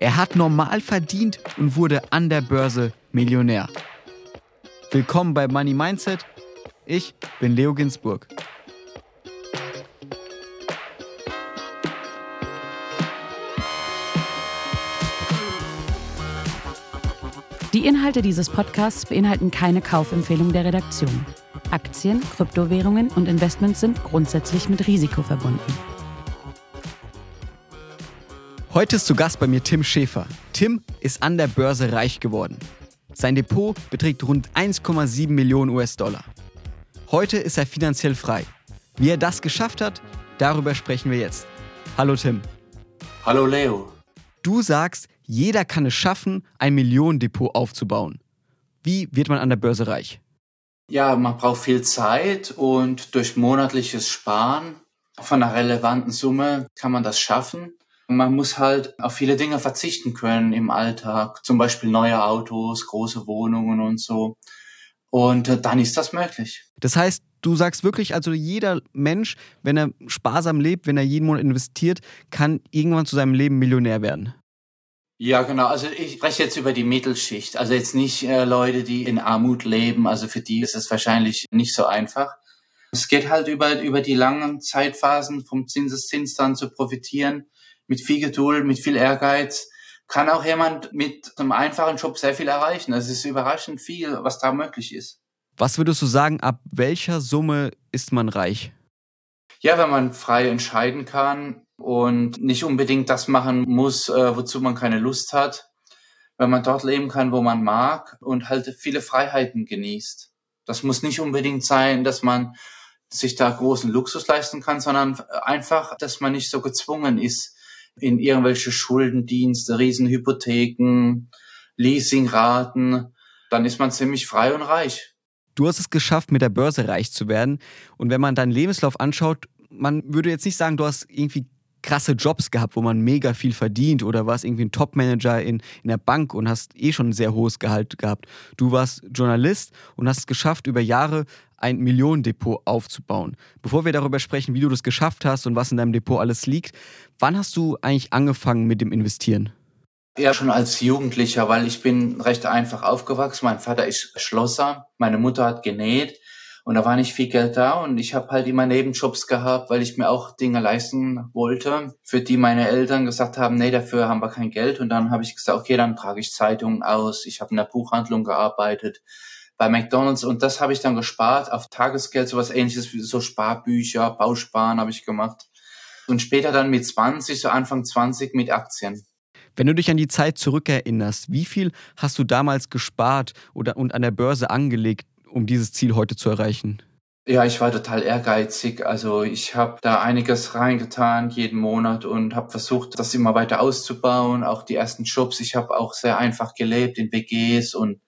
Er hat normal verdient und wurde an der Börse Millionär. Willkommen bei Money Mindset. Ich bin Leo Ginsburg. Die Inhalte dieses Podcasts beinhalten keine Kaufempfehlung der Redaktion. Aktien, Kryptowährungen und Investments sind grundsätzlich mit Risiko verbunden. Heute ist zu Gast bei mir Tim Schäfer. Tim ist an der Börse reich geworden. Sein Depot beträgt rund 1,7 Millionen US-Dollar. Heute ist er finanziell frei. Wie er das geschafft hat, darüber sprechen wir jetzt. Hallo Tim. Hallo Leo. Du sagst, jeder kann es schaffen, ein Millionendepot aufzubauen. Wie wird man an der Börse reich? Ja, man braucht viel Zeit und durch monatliches Sparen von einer relevanten Summe kann man das schaffen. Man muss halt auf viele Dinge verzichten können im Alltag, zum Beispiel neue Autos, große Wohnungen und so. Und äh, dann ist das möglich. Das heißt, du sagst wirklich, also jeder Mensch, wenn er sparsam lebt, wenn er jeden Monat investiert, kann irgendwann zu seinem Leben Millionär werden. Ja, genau. Also ich spreche jetzt über die Mittelschicht. Also jetzt nicht äh, Leute, die in Armut leben. Also für die ist es wahrscheinlich nicht so einfach. Es geht halt über, über die langen Zeitphasen vom Zinseszins dann zu profitieren. Mit viel Geduld, mit viel Ehrgeiz kann auch jemand mit einem einfachen Job sehr viel erreichen. Es ist überraschend viel, was da möglich ist. Was würdest du sagen, ab welcher Summe ist man reich? Ja, wenn man frei entscheiden kann, und nicht unbedingt das machen muss, äh, wozu man keine Lust hat, wenn man dort leben kann, wo man mag und halt viele Freiheiten genießt. Das muss nicht unbedingt sein, dass man sich da großen Luxus leisten kann, sondern einfach, dass man nicht so gezwungen ist in irgendwelche Schuldendienste, Riesenhypotheken, Leasingraten. Dann ist man ziemlich frei und reich. Du hast es geschafft, mit der Börse reich zu werden. Und wenn man deinen Lebenslauf anschaut, man würde jetzt nicht sagen, du hast irgendwie krasse Jobs gehabt, wo man mega viel verdient oder warst irgendwie ein Top-Manager in, in der Bank und hast eh schon ein sehr hohes Gehalt gehabt. Du warst Journalist und hast es geschafft, über Jahre ein Millionendepot aufzubauen. Bevor wir darüber sprechen, wie du das geschafft hast und was in deinem Depot alles liegt, wann hast du eigentlich angefangen mit dem Investieren? Ja, schon als Jugendlicher, weil ich bin recht einfach aufgewachsen. Mein Vater ist Schlosser, meine Mutter hat genäht und da war nicht viel Geld da und ich habe halt immer Nebenjobs gehabt, weil ich mir auch Dinge leisten wollte, für die meine Eltern gesagt haben, nee, dafür haben wir kein Geld. Und dann habe ich gesagt, okay, dann trage ich Zeitungen aus. Ich habe in der Buchhandlung gearbeitet bei McDonald's und das habe ich dann gespart auf Tagesgeld, sowas ähnliches wie so Sparbücher, Bausparen habe ich gemacht. Und später dann mit 20, so Anfang 20 mit Aktien. Wenn du dich an die Zeit zurückerinnerst, wie viel hast du damals gespart oder und an der Börse angelegt, um dieses Ziel heute zu erreichen? Ja, ich war total ehrgeizig. Also ich habe da einiges reingetan jeden Monat und habe versucht, das immer weiter auszubauen. Auch die ersten Jobs. Ich habe auch sehr einfach gelebt in WGs und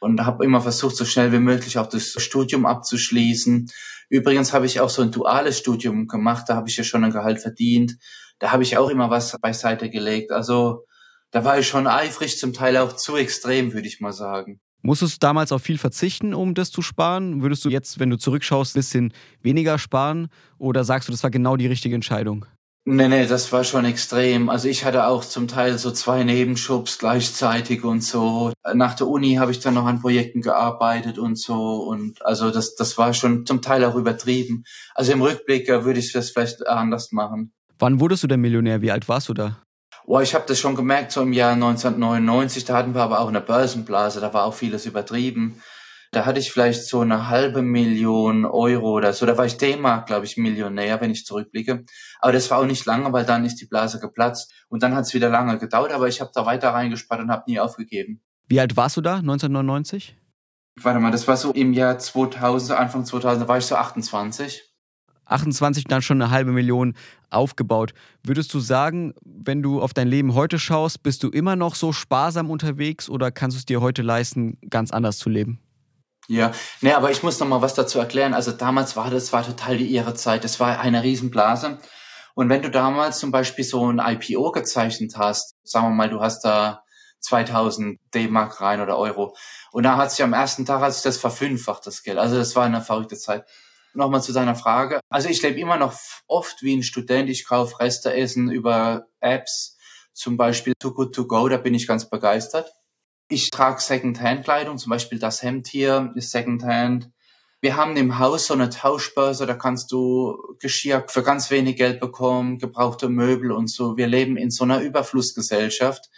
und habe immer versucht, so schnell wie möglich auch das Studium abzuschließen. Übrigens habe ich auch so ein duales Studium gemacht. Da habe ich ja schon ein Gehalt verdient. Da habe ich auch immer was beiseite gelegt. Also da war ich schon eifrig, zum Teil auch zu extrem, würde ich mal sagen. Musstest du damals auf viel verzichten, um das zu sparen? Würdest du jetzt, wenn du zurückschaust, ein bisschen weniger sparen? Oder sagst du, das war genau die richtige Entscheidung? Nee, nee, das war schon extrem. Also ich hatte auch zum Teil so zwei Nebenschubs gleichzeitig und so. Nach der Uni habe ich dann noch an Projekten gearbeitet und so. Und also das, das war schon zum Teil auch übertrieben. Also im Rückblick äh, würde ich das vielleicht anders machen. Wann wurdest du denn Millionär? Wie alt warst du da? Boah, ich habe das schon gemerkt, so im Jahr 1999, da hatten wir aber auch eine Börsenblase, da war auch vieles übertrieben. Da hatte ich vielleicht so eine halbe Million Euro oder so. Da war ich D-Mark, glaube ich, Millionär, wenn ich zurückblicke. Aber das war auch nicht lange, weil dann ist die Blase geplatzt. Und dann hat es wieder lange gedauert, aber ich habe da weiter reingespart und habe nie aufgegeben. Wie alt warst du da, 1999? Warte mal, das war so im Jahr 2000, Anfang 2000, da war ich so 28. 28 dann schon eine halbe Million aufgebaut. Würdest du sagen, wenn du auf dein Leben heute schaust, bist du immer noch so sparsam unterwegs oder kannst du es dir heute leisten, ganz anders zu leben? Ja, nee, aber ich muss noch mal was dazu erklären. Also damals war das war total die ihre Zeit. Das war eine Riesenblase. Und wenn du damals zum Beispiel so ein IPO gezeichnet hast, sagen wir mal, du hast da 2000 D-Mark rein oder Euro. Und da hat sich am ersten Tag hat sich das verfünffacht, das Geld. Also das war eine verrückte Zeit. Nochmal zu deiner Frage. Also ich lebe immer noch oft wie ein Student. Ich kaufe Resteessen über Apps. Zum Beispiel Too Good To Go, da bin ich ganz begeistert. Ich trage Secondhand-Kleidung, zum Beispiel das Hemd hier ist Secondhand. Wir haben im Haus so eine Tauschbörse, da kannst du Geschirr für ganz wenig Geld bekommen, gebrauchte Möbel und so. Wir leben in so einer Überflussgesellschaft.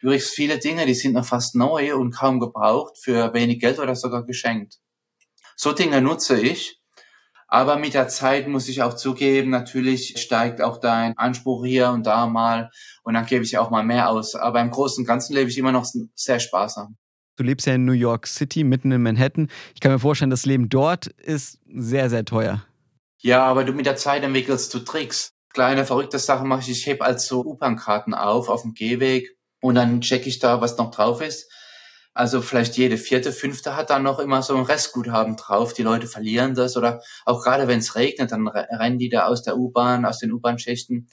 Du kriegst viele Dinge, die sind noch fast neu und kaum gebraucht, für wenig Geld oder sogar geschenkt. So Dinge nutze ich. Aber mit der Zeit muss ich auch zugeben, natürlich steigt auch dein Anspruch hier und da mal und dann gebe ich auch mal mehr aus. Aber im Großen und Ganzen lebe ich immer noch sehr sparsam. Du lebst ja in New York City, mitten in Manhattan. Ich kann mir vorstellen, das Leben dort ist sehr, sehr teuer. Ja, aber du mit der Zeit entwickelst du Tricks. Kleine verrückte Sache mache ich. Ich heb also U-Bahn-Karten auf, auf dem Gehweg und dann checke ich da, was noch drauf ist. Also vielleicht jede vierte, fünfte hat dann noch immer so ein Restguthaben drauf. Die Leute verlieren das oder auch gerade wenn es regnet, dann rennen die da aus der U-Bahn, aus den U-Bahn-Schächten.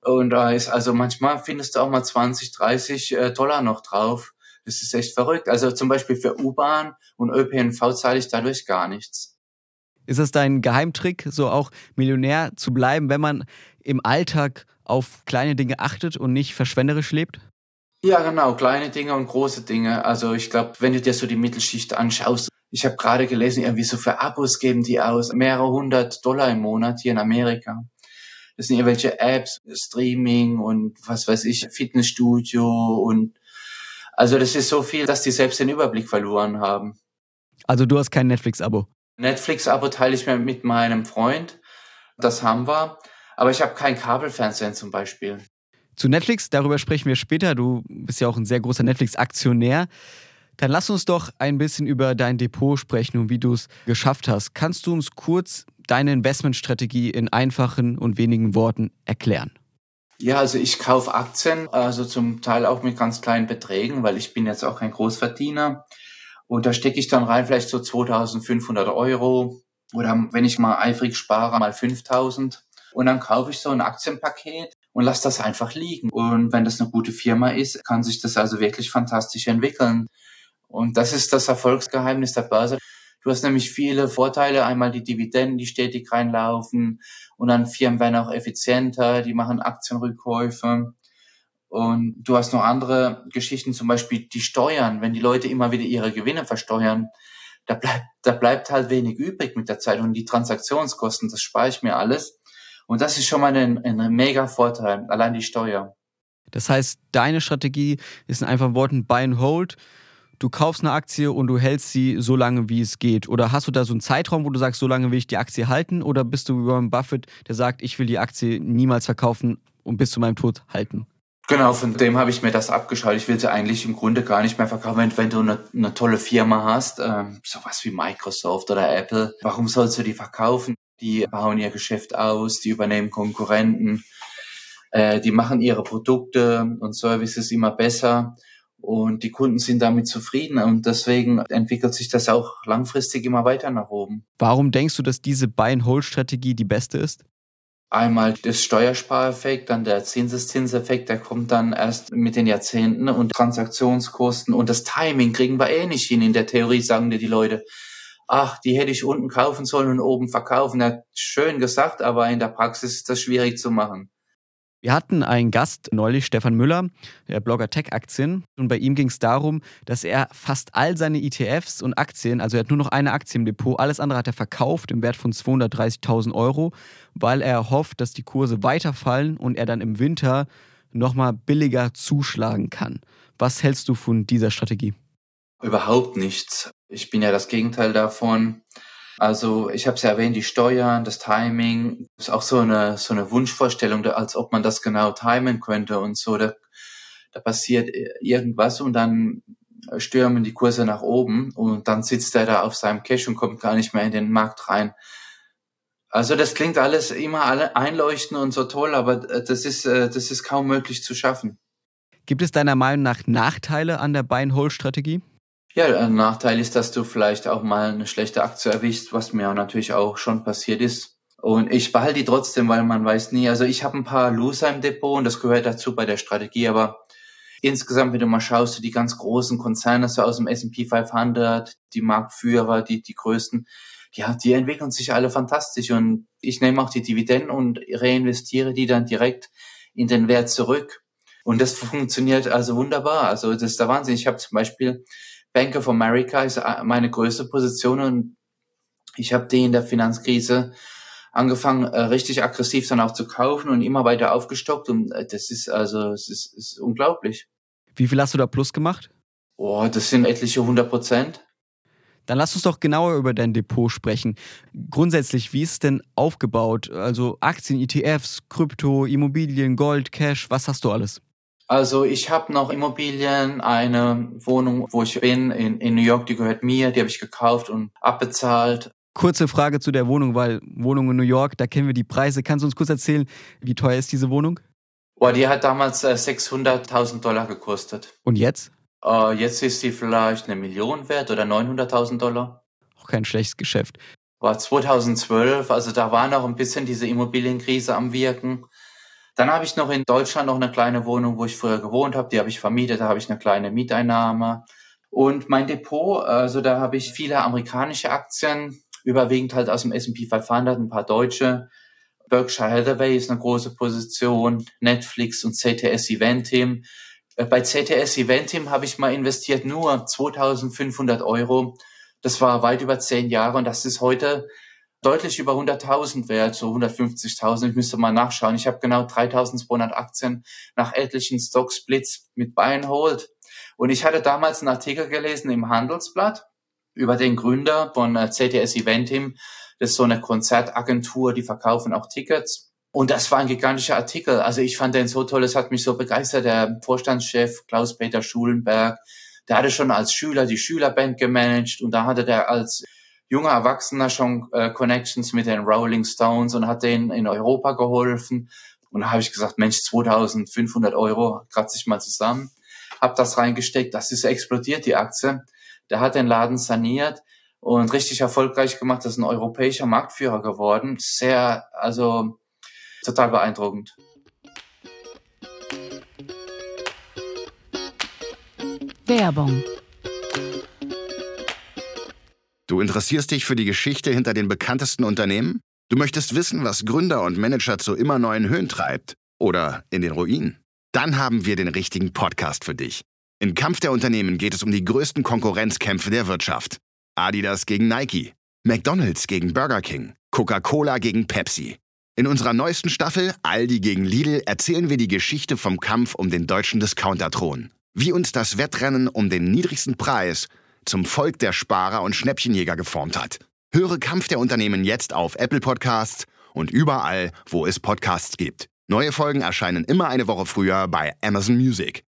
Und da ist also manchmal findest du auch mal 20, 30 äh, Dollar noch drauf. Das ist echt verrückt. Also zum Beispiel für U-Bahn und ÖPNV zahle ich dadurch gar nichts. Ist das dein Geheimtrick, so auch Millionär zu bleiben, wenn man im Alltag auf kleine Dinge achtet und nicht verschwenderisch lebt? Ja, genau, kleine Dinge und große Dinge. Also ich glaube, wenn du dir so die Mittelschicht anschaust, ich habe gerade gelesen, irgendwie so für Abos geben die aus mehrere hundert Dollar im Monat hier in Amerika. Das sind irgendwelche Apps, Streaming und was weiß ich, Fitnessstudio und also das ist so viel, dass die selbst den Überblick verloren haben. Also du hast kein Netflix-Abo? Netflix-Abo teile ich mir mit meinem Freund. Das haben wir. Aber ich habe kein Kabelfernsehen zum Beispiel. Zu Netflix, darüber sprechen wir später. Du bist ja auch ein sehr großer Netflix-Aktionär. Dann lass uns doch ein bisschen über dein Depot sprechen und wie du es geschafft hast. Kannst du uns kurz deine Investmentstrategie in einfachen und wenigen Worten erklären? Ja, also ich kaufe Aktien, also zum Teil auch mit ganz kleinen Beträgen, weil ich bin jetzt auch kein Großverdiener. Und da stecke ich dann rein vielleicht so 2500 Euro oder wenn ich mal eifrig spare, mal 5000. Und dann kaufe ich so ein Aktienpaket und lasse das einfach liegen. Und wenn das eine gute Firma ist, kann sich das also wirklich fantastisch entwickeln. Und das ist das Erfolgsgeheimnis der Börse. Du hast nämlich viele Vorteile. Einmal die Dividenden, die stetig reinlaufen. Und dann Firmen werden auch effizienter, die machen Aktienrückkäufe. Und du hast noch andere Geschichten, zum Beispiel die Steuern. Wenn die Leute immer wieder ihre Gewinne versteuern, da bleibt, da bleibt halt wenig übrig mit der Zeit. Und die Transaktionskosten, das spare ich mir alles. Und das ist schon mal ein, ein mega Vorteil, allein die Steuer. Das heißt, deine Strategie ist in einfachen Worten Buy and Hold. Du kaufst eine Aktie und du hältst sie so lange, wie es geht. Oder hast du da so einen Zeitraum, wo du sagst, so lange will ich die Aktie halten? Oder bist du wie Warren Buffett, der sagt, ich will die Aktie niemals verkaufen und bis zu meinem Tod halten? Genau, von dem habe ich mir das abgeschaut. Ich will sie eigentlich im Grunde gar nicht mehr verkaufen. Wenn, wenn du eine, eine, tolle Firma hast, ähm, sowas wie Microsoft oder Apple, warum sollst du die verkaufen? Die bauen ihr Geschäft aus, die übernehmen Konkurrenten, äh, die machen ihre Produkte und Services immer besser und die Kunden sind damit zufrieden und deswegen entwickelt sich das auch langfristig immer weiter nach oben. Warum denkst du, dass diese Buy-and-Hold-Strategie die beste ist? Einmal das Steuerspareffekt, dann der Zinseszinseffekt, der kommt dann erst mit den Jahrzehnten und Transaktionskosten und das Timing kriegen wir eh nicht hin. In der Theorie sagen dir die Leute, ach, die hätte ich unten kaufen sollen und oben verkaufen. Er hat schön gesagt, aber in der Praxis ist das schwierig zu machen. Wir hatten einen Gast neulich, Stefan Müller, der Blogger Tech Aktien. Und bei ihm ging es darum, dass er fast all seine ETFs und Aktien, also er hat nur noch eine Aktie im Depot, alles andere hat er verkauft im Wert von 230.000 Euro, weil er hofft, dass die Kurse weiterfallen und er dann im Winter nochmal billiger zuschlagen kann. Was hältst du von dieser Strategie? Überhaupt nichts. Ich bin ja das Gegenteil davon. Also ich habe es ja erwähnt, die Steuern, das Timing, ist auch so eine so eine Wunschvorstellung, als ob man das genau timen könnte und so. Da, da passiert irgendwas und dann stürmen die Kurse nach oben und dann sitzt er da auf seinem Cash und kommt gar nicht mehr in den Markt rein. Also das klingt alles immer alle einleuchtend und so toll, aber das ist äh, das ist kaum möglich zu schaffen. Gibt es deiner Meinung nach Nachteile an der Buy-and-Hold-Strategie? Ja, ein Nachteil ist, dass du vielleicht auch mal eine schlechte Aktie erwischst, was mir natürlich auch schon passiert ist. Und ich behalte die trotzdem, weil man weiß nie. Also ich habe ein paar Loser im Depot und das gehört dazu bei der Strategie, aber insgesamt, wenn du mal schaust, die ganz großen Konzerne so aus dem S&P 500, die Marktführer, die, die größten, ja, die entwickeln sich alle fantastisch und ich nehme auch die Dividenden und reinvestiere die dann direkt in den Wert zurück. Und das funktioniert also wunderbar. Also das ist der Wahnsinn. Ich habe zum Beispiel Bank of America ist meine größte Position und ich habe die in der Finanzkrise angefangen, äh, richtig aggressiv dann auch zu kaufen und immer weiter aufgestockt. Und äh, das ist also, es ist, ist unglaublich. Wie viel hast du da plus gemacht? Oh, das sind etliche 100 Prozent. Dann lass uns doch genauer über dein Depot sprechen. Grundsätzlich, wie ist es denn aufgebaut? Also Aktien, ETFs, Krypto, Immobilien, Gold, Cash, was hast du alles? Also ich habe noch Immobilien, eine Wohnung, wo ich bin, in, in New York, die gehört mir, die habe ich gekauft und abbezahlt. Kurze Frage zu der Wohnung, weil Wohnung in New York, da kennen wir die Preise. Kannst du uns kurz erzählen, wie teuer ist diese Wohnung? Boah, die hat damals äh, 600.000 Dollar gekostet. Und jetzt? Äh, jetzt ist sie vielleicht eine Million wert oder 900.000 Dollar. Auch kein schlechtes Geschäft. War 2012, also da war noch ein bisschen diese Immobilienkrise am Wirken. Dann habe ich noch in Deutschland noch eine kleine Wohnung, wo ich früher gewohnt habe. Die habe ich vermietet, da habe ich eine kleine Mieteinnahme. Und mein Depot, also da habe ich viele amerikanische Aktien, überwiegend halt aus dem S&P 500, ein paar deutsche. Berkshire Hathaway ist eine große Position, Netflix und CTS Eventim. Äh, bei CTS Eventim habe ich mal investiert nur 2500 Euro. Das war weit über zehn Jahre und das ist heute deutlich über 100.000 wert, so 150.000. Ich müsste mal nachschauen. Ich habe genau 3.200 Aktien nach etlichen Stock-Splits mit Buy and Hold. Und ich hatte damals einen Artikel gelesen im Handelsblatt über den Gründer von äh, CTS Eventim. Das ist so eine Konzertagentur, die verkaufen auch Tickets. Und das war ein gigantischer Artikel. Also ich fand den so toll, es hat mich so begeistert. Der Vorstandschef Klaus-Peter Schulenberg, der hatte schon als Schüler die Schülerband gemanagt und da hatte der als junger Erwachsener schon äh, Connections mit den Rolling Stones und hat denen in Europa geholfen. Und da habe ich gesagt, Mensch, 2500 Euro, kratze ich mal zusammen. Hab das reingesteckt, das ist explodiert, die Aktie. Der hat den Laden saniert und richtig erfolgreich gemacht. Das ist ein europäischer Marktführer geworden. Sehr, also total beeindruckend. Werbung. Du interessierst dich für die Geschichte hinter den bekanntesten Unternehmen? Du möchtest wissen, was Gründer und Manager zu immer neuen Höhen treibt oder in den Ruinen? Dann haben wir den richtigen Podcast für dich. In Kampf der Unternehmen geht es um die größten Konkurrenzkämpfe der Wirtschaft. Adidas gegen Nike, McDonald's gegen Burger King, Coca-Cola gegen Pepsi. In unserer neuesten Staffel Aldi gegen Lidl erzählen wir die Geschichte vom Kampf um den deutschen Discounter-Thron. Wie uns das Wettrennen um den niedrigsten Preis zum Volk der Sparer und Schnäppchenjäger geformt hat. Höre Kampf der Unternehmen jetzt auf Apple Podcasts und überall, wo es Podcasts gibt. Neue Folgen erscheinen immer eine Woche früher bei Amazon Music.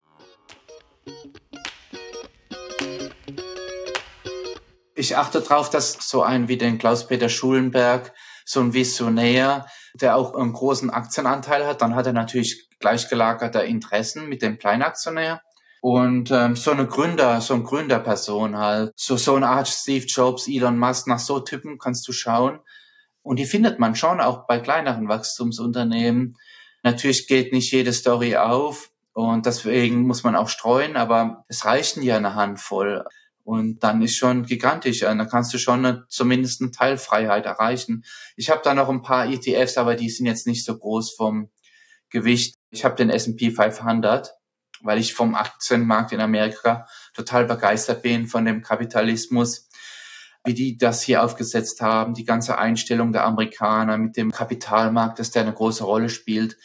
Ich achte darauf, dass so ein wie den Klaus-Peter Schulenberg, so ein Visionär, der auch einen großen Aktienanteil hat, dann hat er natürlich gleichgelagerte Interessen mit dem Kleinaktionär. Und ähm, so eine Gründer, so ein Gründerperson halt, so so eine Art Steve Jobs, Elon Musk, nach so Typen kannst du schauen. Und die findet man schon auch bei kleineren Wachstumsunternehmen. Natürlich geht nicht jede Story auf und deswegen muss man auch streuen, aber es reichen ja eine Handvoll. Und dann ist schon gigantisch. Dann kannst du schon eine, zumindest eine Teilfreiheit erreichen. Ich habe da noch ein paar ETFs, aber die sind jetzt nicht so groß vom Gewicht. Ich habe den S&P 500, weil ich vom Aktienmarkt in Amerika total begeistert bin von dem Kapitalismus, wie die das hier aufgesetzt haben, die ganze Einstellung der Amerikaner mit dem Kapitalmarkt, dass der eine große Rolle spielt.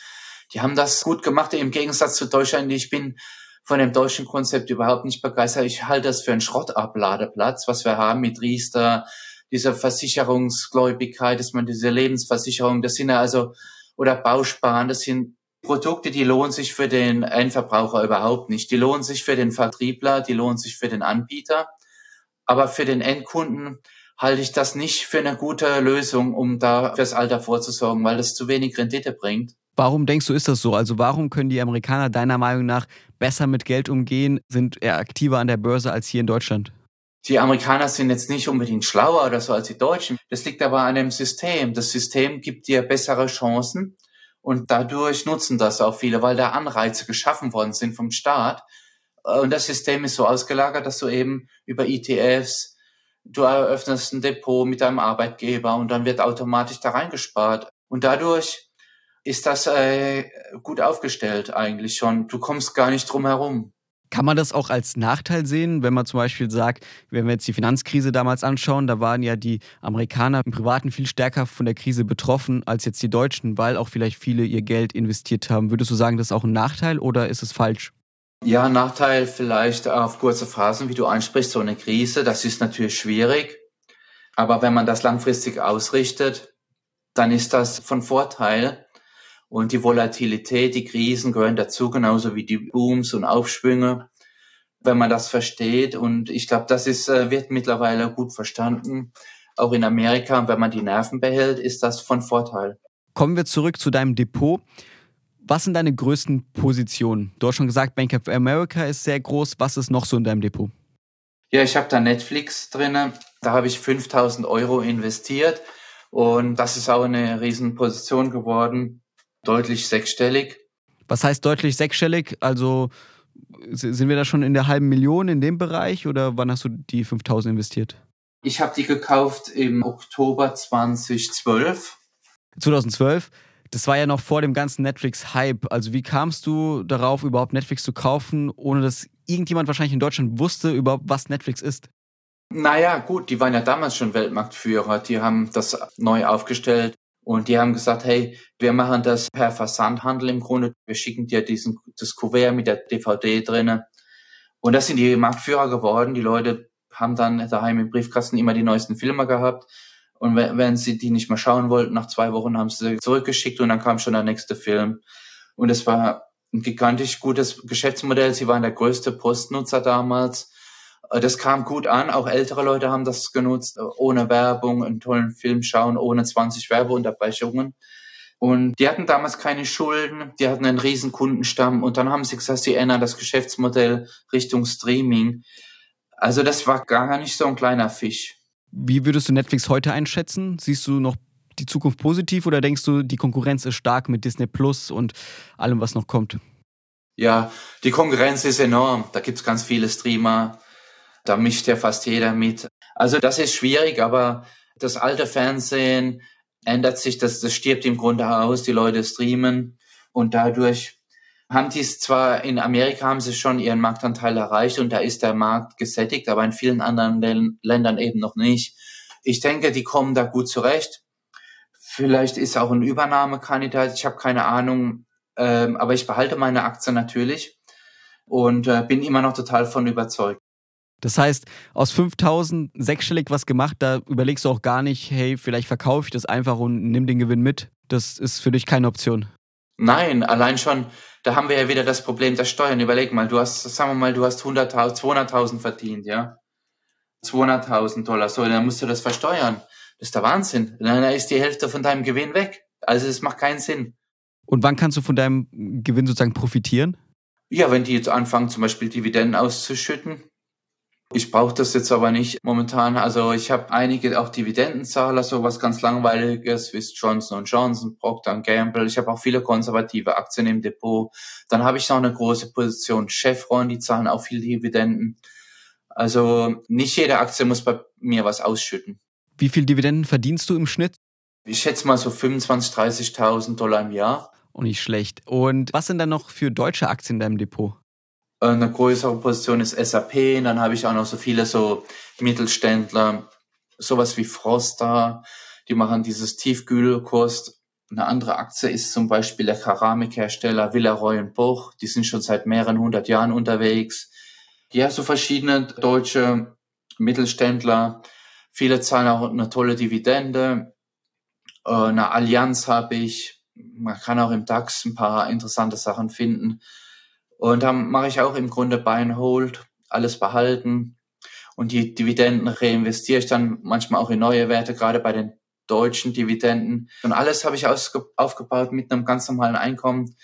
Die haben das gut gemacht, im Gegensatz zu Deutschland. Ich bin von dem deutschen Konzept überhaupt nicht begeistert. Ich halte das für einen Schrottabladeplatz, was wir haben mit Riester, dieser Versicherungsgläubigkeit, dass man diese Lebensversicherung, das sind ja also, oder Bausparen, das sind Produkte, die lohnen sich für den Endverbraucher überhaupt nicht. Die lohnen sich für den Vertriebler, die lohnen sich für den Anbieter. Aber für den Endkunden halte ich das nicht für eine gute Lösung, um da fürs Alter vorzusorgen, weil das zu wenig Rendite bringt. Warum denkst du, ist das so? Also warum können die Amerikaner deiner Meinung nach besser mit Geld umgehen, sind eher aktiver an der Börse als hier in Deutschland? Die Amerikaner sind jetzt nicht unbedingt schlauer oder so als die Deutschen. Das liegt aber an dem System. Das System gibt dir bessere Chancen und dadurch nutzen das auch viele, weil da Anreize geschaffen worden sind vom Staat. Und das System ist so ausgelagert, dass du eben über ETFs, du eröffnest ein Depot mit deinem Arbeitgeber und dann wird automatisch da reingespart. Und dadurch ist das äh, gut aufgestellt eigentlich schon. Du kommst gar nicht drum herum. Kann man das auch als Nachteil sehen, wenn man zum Beispiel sagt, wenn wir jetzt die Finanzkrise damals anschauen, da waren ja die Amerikaner im Privaten viel stärker von der Krise betroffen als jetzt die Deutschen, weil auch vielleicht viele ihr Geld investiert haben. Würdest du sagen, das ist auch ein Nachteil oder ist es falsch? Ja, Nachteil vielleicht auf kurze Phasen, wie du ansprichst, so eine Krise, das ist natürlich schwierig. Aber wenn man das langfristig ausrichtet, dann ist das von Vorteil. Und die Volatilität, die Krisen gehören dazu, genauso wie die Booms und Aufschwünge, wenn man das versteht. Und ich glaube, das ist, äh, wird mittlerweile gut verstanden. Auch in Amerika, Und wenn man die Nerven behält, ist das von Vorteil. Kommen wir zurück zu deinem Depot. Was sind deine größten Positionen? Du hast schon gesagt, Bank of America ist sehr groß. Was ist noch so in deinem Depot? Ja, ich habe da Netflix drin. Da habe ich 5000 Euro investiert. Und das ist auch eine Riesenposition geworden deutlich sechsstellig. Was heißt deutlich sechsstellig? Also sind wir da schon in der halben Million in dem Bereich oder wann hast du die 5000 investiert? Ich habe die gekauft im Oktober 2012. 2012? Das war ja noch vor dem ganzen Netflix-Hype. Also wie kamst du darauf, überhaupt Netflix zu kaufen, ohne dass irgendjemand wahrscheinlich in Deutschland wusste, überhaupt was Netflix ist? Naja, gut, die waren ja damals schon Weltmarktführer. Die haben das neu aufgestellt. Und die haben gesagt, hey, wir machen das per Versandhandel im Grunde. Wir schicken dir diesen, das Kuvert mit der DVD drinnen. Und das sind die Marktführer geworden. Die Leute haben dann daheim im Briefkasten immer die neuesten Filme gehabt. Und wenn, sie die nicht mehr schauen wollten, nach zwei Wochen haben sie zurückgeschickt und dann kam schon der nächste Film. Und es war ein gigantisch gutes Geschäftsmodell. Sie waren der größte Postnutzer damals. Äh, das kam gut an, auch ältere Leute haben das genutzt, äh, ohne Werbung, einen tollen Film schauen, ohne 20 Werbeunterbrechungen. Und die hatten damals keine Schulden, die hatten einen riesen Kundenstamm und dann haben sie gesagt, sie ändern das Geschäftsmodell Richtung Streaming. Also das war gar nicht so ein kleiner Fisch. Wie würdest du Netflix heute einschätzen? Siehst du noch die Zukunft positiv oder denkst du, die Konkurrenz ist stark mit Disney Plus und allem, was noch kommt? Ja, die Konkurrenz ist enorm. Da gibt es ganz viele Streamer, da mischt ja fast jeder mit. Also das ist schwierig, aber das alte Fernsehen ändert sich, das, das stirbt im Grunde aus, die Leute streamen und dadurch haben die es zwar in Amerika haben sie schon ihren Marktanteil erreicht und da ist der Markt gesättigt, aber in vielen anderen Ländern eben noch nicht. Ich denke, die kommen da gut zurecht. Vielleicht ist auch ein Übernahmekandidat, ich habe keine Ahnung, ähm, aber ich behalte meine Aktie natürlich und äh, bin immer noch total von überzeugt. Das heißt, aus 5000 sechsstellig was gemacht, da überlegst du auch gar nicht, hey, vielleicht verkaufe ich das einfach und nimm den Gewinn mit. Das ist für dich keine Option. Nein, allein schon, da haben wir ja wieder das Problem der Steuern. Überleg mal, du hast, sagen wir mal, du hast 100.000, 200.000 verdient, ja? 200.000 Dollar, so, dann musst du das versteuern. Das ist der Wahnsinn. Dann ist die Hälfte von deinem Gewinn weg. Also es macht keinen Sinn. Und wann kannst du von deinem Gewinn sozusagen profitieren? Ja, wenn die jetzt anfangen, zum Beispiel Dividenden auszuschütten, ich brauche das jetzt aber nicht momentan. Also ich habe einige auch Dividendenzahler, so was ganz langweiliges wie Johnson Johnson, Procter Gamble. Ich habe auch viele konservative Aktien im Depot. Dann habe ich noch eine große Position Chevron, die zahlen auch viel Dividenden. Also nicht jede Aktie muss bei mir was ausschütten. Wie viel Dividenden verdienst du im Schnitt? Ich schätze mal so 25.000, 30.000 Dollar im Jahr. Und nicht schlecht. Und was sind dann noch für deutsche Aktien in deinem Depot? Eine größere Position ist SAP, dann habe ich auch noch so viele so Mittelständler, sowas wie Froster, die machen dieses Tiefkühlkost. Eine andere Aktie ist zum Beispiel der Keramikhersteller Villeroy und Boch, die sind schon seit mehreren hundert Jahren unterwegs. Ja, so verschiedene deutsche Mittelständler. Viele zahlen auch eine tolle Dividende. Äh, eine Allianz habe ich. Man kann auch im DAX ein paar interessante Sachen finden. Und dann mache ich auch im Grunde Buy and Hold, alles behalten. Und die Dividenden reinvestiere ich dann manchmal auch in neue Werte, gerade bei den deutschen Dividenden. Und alles habe ich aufgebaut mit einem ganz normalen Einkommen.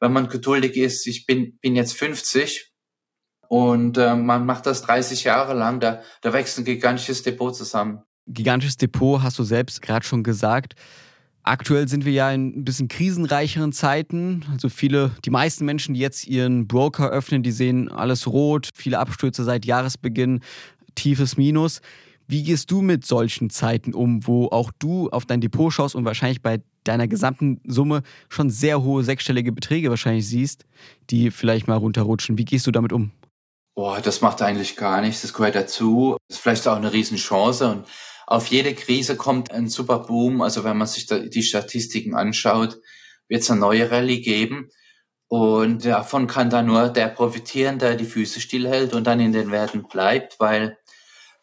Wenn man geduldig ist, ich bin, bin jetzt 50 und äh, man macht das 30 Jahre lang, da, da wächst ein gigantisches Depot zusammen. Gigantisches Depot hast du selbst gerade schon gesagt. Aktuell sind wir ja in ein bisschen krisenreicheren Zeiten. Also viele, die meisten Menschen, die jetzt ihren Broker öffnen, die sehen alles rot, viele Abstürze seit Jahresbeginn, tiefes Minus. Wie gehst du mit solchen Zeiten um, wo auch du auf dein Depot schaust und wahrscheinlich bei deiner gesamten Summe schon sehr hohe sechsstellige Beträge wahrscheinlich siehst, die vielleicht mal runterrutschen? Wie gehst du damit um? Boah, das macht eigentlich gar nichts. Das gehört dazu. Das ist vielleicht auch eine Riesenchance. Und auf jede Krise kommt ein super Boom. Also wenn man sich die Statistiken anschaut, wird es eine neue Rallye geben. Und davon kann dann nur der profitieren, der die Füße stillhält und dann in den Werten bleibt, weil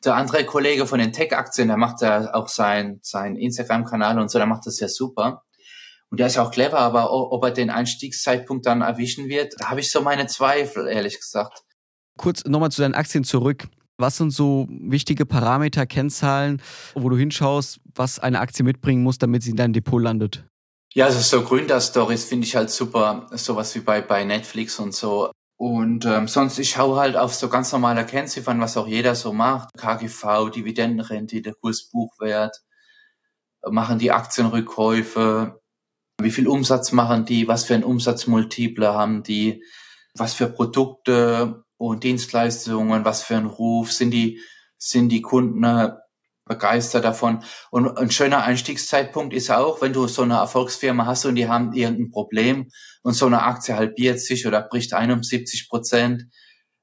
der andere Kollege von den Tech-Aktien, der macht ja auch sein, sein Instagram-Kanal und so, der macht das ja super. Und der ist ja auch clever, aber ob er den Einstiegszeitpunkt dann erwischen wird, da habe ich so meine Zweifel, ehrlich gesagt. Kurz nochmal zu deinen Aktien zurück. Was sind so wichtige Parameter, Kennzahlen, wo du hinschaust, was eine Aktie mitbringen muss, damit sie in deinem Depot landet? Ja, also so Gründerstories finde ich halt super, sowas wie bei, bei Netflix und so. Und ähm, sonst, ich schaue halt auf so ganz normale Kennziffern, was auch jeder so macht. KGV, Dividendenrendite, Kursbuchwert, machen die Aktienrückkäufe, wie viel Umsatz machen die, was für ein Umsatzmultiple haben die, was für Produkte und Dienstleistungen, was für ein Ruf, sind die, sind die Kunden äh, begeistert davon. Und ein schöner Einstiegszeitpunkt ist auch, wenn du so eine Erfolgsfirma hast und die haben irgendein Problem und so eine Aktie halbiert sich oder bricht ein um 70 Prozent,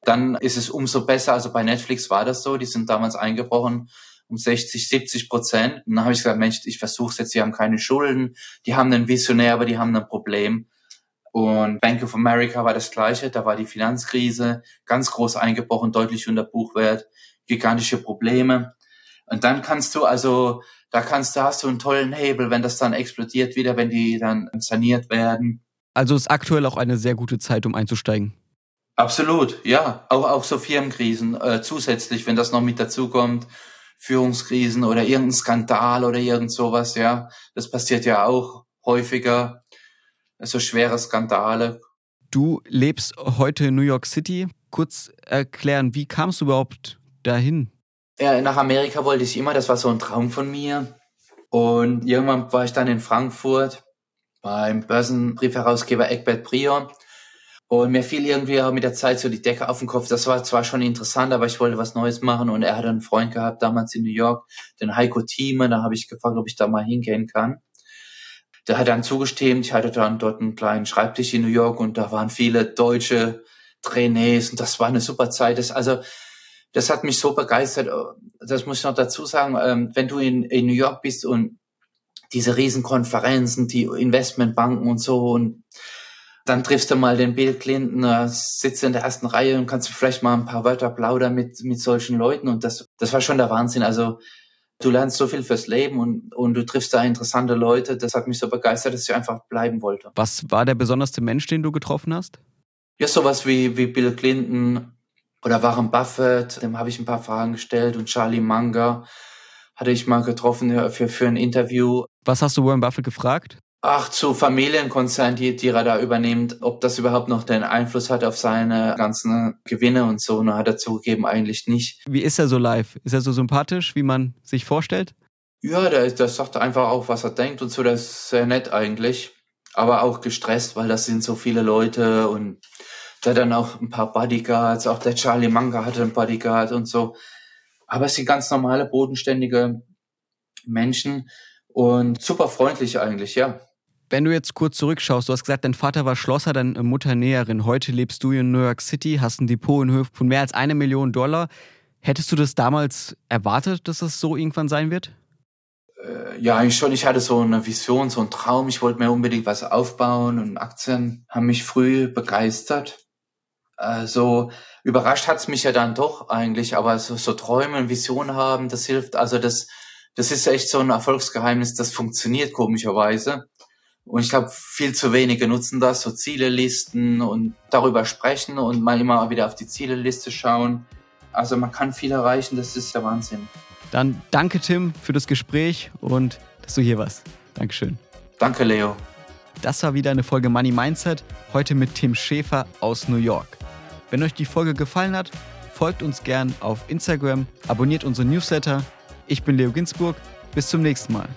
dann ist es umso besser. Also bei Netflix war das so, die sind damals eingebrochen um 60, 70 Prozent. Und dann habe ich gesagt, Mensch, ich versuche es jetzt, die haben keine Schulden, die haben einen Visionär, aber die haben ein Problem. Und Bank of America war das gleiche, da war die Finanzkrise ganz groß eingebrochen, deutlich unter Buchwert, gigantische Probleme. Und dann kannst du also, da kannst du, hast du einen tollen Hebel, wenn das dann explodiert wieder, wenn die dann saniert werden. Also ist aktuell auch eine sehr gute Zeit, um einzusteigen. Absolut, ja. Auch, auch so Firmenkrisen äh, zusätzlich, wenn das noch mit dazukommt, Führungskrisen oder irgendein Skandal oder irgend sowas, ja. Das passiert ja auch häufiger. So schwere Skandale. Du lebst heute in New York City. Kurz erklären, wie kamst du überhaupt dahin? Ja, nach Amerika wollte ich immer, das war so ein Traum von mir. Und irgendwann war ich dann in Frankfurt beim Börsenbriefherausgeber Eckbert Prior. Und mir fiel irgendwie auch mit der Zeit so die Decke auf den Kopf. Das war zwar schon interessant, aber ich wollte was Neues machen. Und er hat einen Freund gehabt, damals in New York, den Heiko Thieme. Da habe ich gefragt, ob ich da mal hingehen kann. Der hat dann zugestimmt. Ich hatte dann dort einen kleinen Schreibtisch in New York und da waren viele deutsche Trainees und das war eine super Zeit. Das, also das hat mich so begeistert. Das muss ich noch dazu sagen. Ähm, wenn du in, in New York bist und diese Riesenkonferenzen, die Investmentbanken und so und dann triffst du mal den Bill Clinton, sitzt in der ersten Reihe und kannst vielleicht mal ein paar Wörter plaudern mit, mit solchen Leuten und das, das war schon der Wahnsinn. Also du lernst so viel fürs Leben und, und du triffst da interessante Leute. Das hat mich so begeistert, dass ich einfach bleiben wollte. Was war der besonderste Mensch, den du getroffen hast? Ja, sowas wie, wie Bill Clinton, oder Warren Buffett, dem habe ich ein paar Fragen gestellt und Charlie Munger hatte ich mal getroffen für, für ein Interview. Was hast du Warren Buffett gefragt? Ach, zu Familienkonzernen, die, die er da übernimmt, ob das überhaupt noch den Einfluss hat auf seine ganzen Gewinne und so. Und hat er zugegeben, eigentlich nicht. Wie ist er so live? Ist er so sympathisch, wie man sich vorstellt? Ja, der, der sagt einfach auch, was er denkt und so. Der ist sehr nett eigentlich. Aber auch gestresst, weil das sind so viele Leute und der dann auch ein paar Bodyguards, auch der Charlie Manga hatte einen Bodyguard und so. Aber es sind ganz normale, bodenständige Menschen und super freundlich eigentlich, ja. Wenn du jetzt kurz zurückschaust, du hast gesagt, dein Vater war Schlosser, deine Mutter Näherin. Heute lebst du in New York City, hast ein Depot in Höhe von mehr als eine Million Dollar. Hättest du das damals erwartet, dass das so irgendwann sein wird? Äh, ja, eigentlich schon. Ich hatte so eine Vision, so einen Traum. Ich wollte mir unbedingt was aufbauen und Aktien haben mich früh begeistert. Also überrascht hat's mich ja dann doch eigentlich, aber so, so Träume und Visionen haben, das hilft. Also das, das ist echt so ein Erfolgsgeheimnis, das funktioniert komischerweise. Und ich glaube, viel zu wenige nutzen das, so Zielelisten und darüber sprechen und mal immer wieder auf die Zieleliste schauen. Also man kann viel erreichen, das ist der Wahnsinn. Dann danke Tim für das Gespräch und dass du hier warst. Dankeschön. Danke Leo. Das war wieder eine Folge Money Mindset, heute mit Tim Schäfer aus New York. Wenn euch die Folge gefallen hat, folgt uns gern auf Instagram, abonniert unsere Newsletter. Ich bin Leo Ginsburg. Bis zum nächsten Mal.